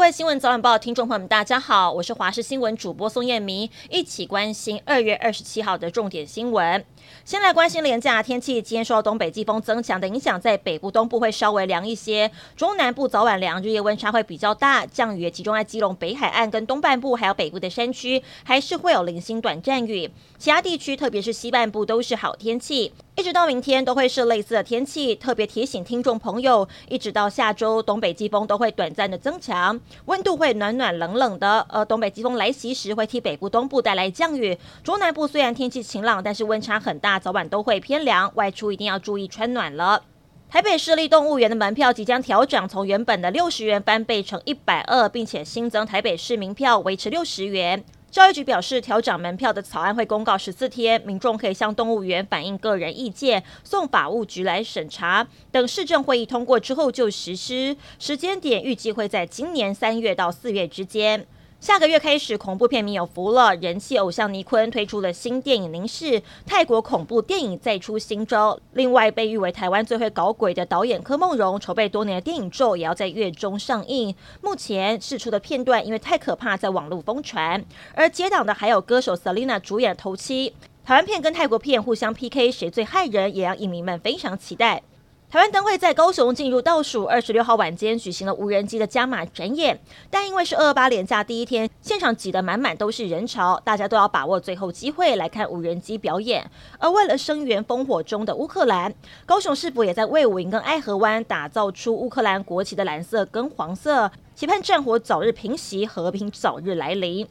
各位新闻早晚报听众朋友们，大家好，我是华视新闻主播宋燕明，一起关心二月二十七号的重点新闻。先来关心连假天气，今天受到东北季风增强的影响，在北部东部会稍微凉一些，中南部早晚凉，日夜温差会比较大，降雨也集中在基隆北海岸跟东半部，还有北部的山区，还是会有零星短暂雨。其他地区，特别是西半部，都是好天气，一直到明天都会是类似的天气。特别提醒听众朋友，一直到下周，东北季风都会短暂的增强，温度会暖暖冷冷的。而东北季风来袭时，会替北部东部带来降雨。中南部虽然天气晴朗，但是温差很大，早晚都会偏凉，外出一定要注意穿暖了。台北市立动物园的门票即将调涨，从原本的六十元翻倍成一百二，并且新增台北市民票维持六十元。教育局表示，调整门票的草案会公告十四天，民众可以向动物园反映个人意见，送法务局来审查。等市政会议通过之后就实施，时间点预计会在今年三月到四月之间。下个月开始，恐怖片迷有福了。人气偶像尼坤推出了新电影《凝视》，泰国恐怖电影再出新招。另外，被誉为台湾最会搞鬼的导演柯梦荣，筹备多年的电影《咒》也要在月中上映。目前释出的片段因为太可怕，在网络疯传。而接档的还有歌手 Selina 主演的《头七》。台湾片跟泰国片互相 PK，谁最害人，也让影迷们非常期待。台湾灯会在高雄进入倒数，二十六号晚间举行了无人机的加码展演，但因为是二二八连假第一天，现场挤得满满都是人潮，大家都要把握最后机会来看无人机表演。而为了声援烽火中的乌克兰，高雄市府也在卫武营跟爱河湾打造出乌克兰国旗的蓝色跟黄色，期盼战火早日平息，和平早日来临。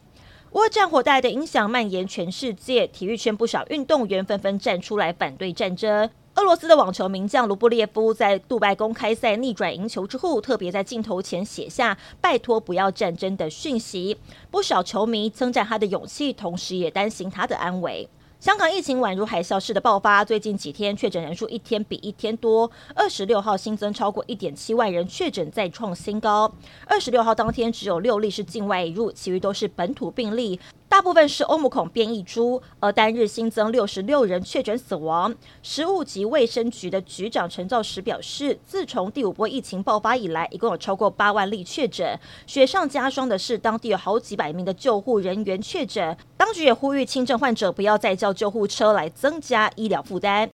乌战火带来的影响蔓延全世界，体育圈不少运动员纷纷站出来反对战争。俄罗斯的网球名将卢布列夫在杜拜公开赛逆转赢球之后，特别在镜头前写下“拜托不要战争”的讯息。不少球迷称赞他的勇气，同时也担心他的安危。香港疫情宛如海啸式的爆发，最近几天确诊人数一天比一天多。二十六号新增超过一点七万人确诊，再创新高。二十六号当天只有六例是境外引入，其余都是本土病例。大部分是欧姆孔变异株，而单日新增六十六人确诊死亡。食物及卫生局的局长陈肇始表示，自从第五波疫情爆发以来，一共有超过八万例确诊。雪上加霜的是，当地有好几百名的救护人员确诊。当局也呼吁轻症患者不要再叫救护车来增加医疗负担。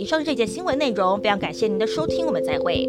以上是这节新闻内容，非常感谢您的收听，我们再会。